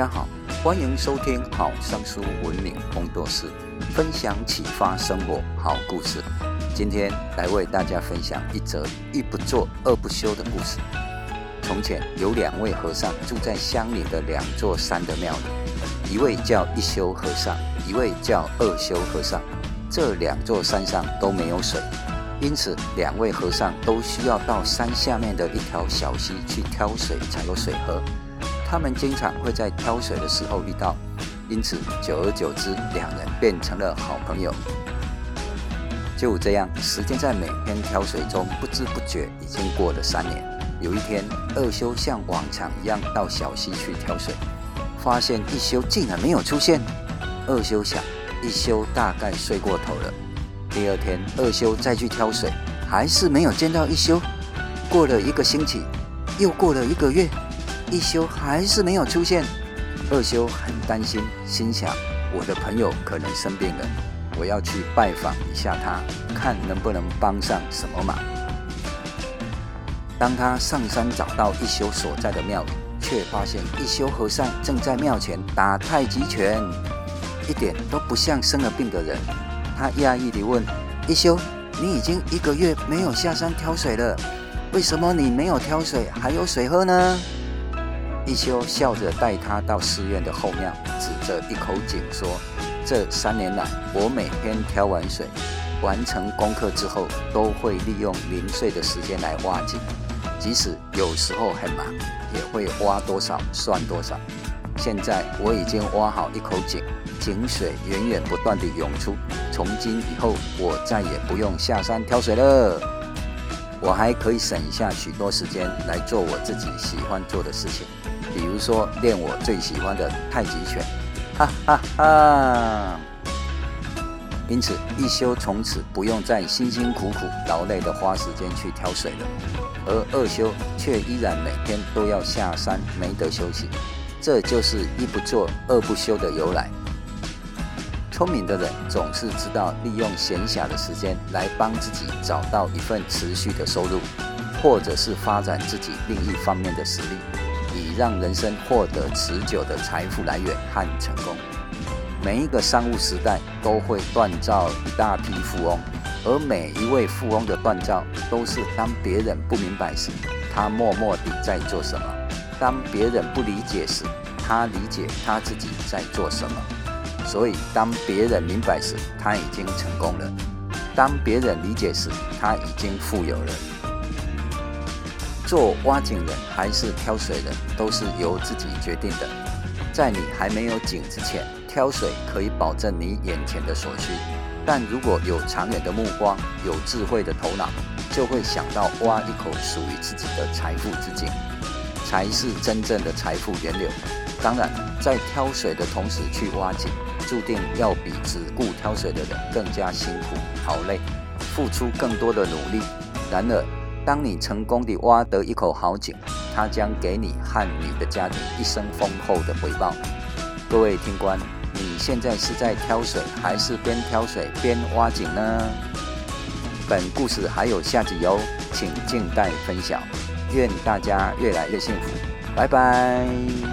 大家好，欢迎收听好声书文明工作室分享启发生活好故事。今天来为大家分享一则一不做二不休的故事。从前有两位和尚住在乡里的两座山的庙里，一位叫一休和尚，一位叫二休和尚。这两座山上都没有水，因此两位和尚都需要到山下面的一条小溪去挑水才有水喝。他们经常会在挑水的时候遇到，因此久而久之，两人变成了好朋友。就这样，时间在每天挑水中不知不觉已经过了三年。有一天，二修像往常一样到小溪去挑水，发现一休竟然没有出现。二修想，一休大概睡过头了。第二天，二修再去挑水，还是没有见到一休。过了一个星期，又过了一个月。一休还是没有出现，二休很担心，心想：我的朋友可能生病了，我要去拜访一下他，看能不能帮上什么忙。当他上山找到一休所在的庙里，却发现一休和尚正在庙前打太极拳，一点都不像生了病的人。他讶异地问：一休，你已经一个月没有下山挑水了，为什么你没有挑水还有水喝呢？一休笑着带他到寺院的后庙，指着一口井说：“这三年来，我每天挑完水，完成功课之后，都会利用零碎的时间来挖井。即使有时候很忙，也会挖多少算多少。现在我已经挖好一口井，井水源源不断地涌出。从今以后，我再也不用下山挑水了。我还可以省下许多时间来做我自己喜欢做的事情。”比如说练我最喜欢的太极拳，哈哈哈！因此一休从此不用再辛辛苦苦劳累的花时间去挑水了，而二休却依然每天都要下山，没得休息。这就是一不做二不休的由来。聪明的人总是知道利用闲暇的时间来帮自己找到一份持续的收入，或者是发展自己另一方面的实力。让人生获得持久的财富来源和成功。每一个商务时代都会锻造一大批富翁，而每一位富翁的锻造都是当别人不明白时，他默默地在做什么；当别人不理解时，他理解他自己在做什么。所以，当别人明白时，他已经成功了；当别人理解时，他已经富有了。做挖井人还是挑水人，都是由自己决定的。在你还没有井之前，挑水可以保证你眼前的所需；但如果有长远的目光，有智慧的头脑，就会想到挖一口属于自己的财富之井，才是真正的财富源流。当然，在挑水的同时去挖井，注定要比只顾挑水的人更加辛苦、劳累，付出更多的努力。然而，当你成功地挖得一口好井，它将给你和你的家庭一生丰厚的回报。各位听官，你现在是在挑水，还是边挑水边挖井呢？本故事还有下集哟，请静待分享。愿大家越来越幸福，拜拜。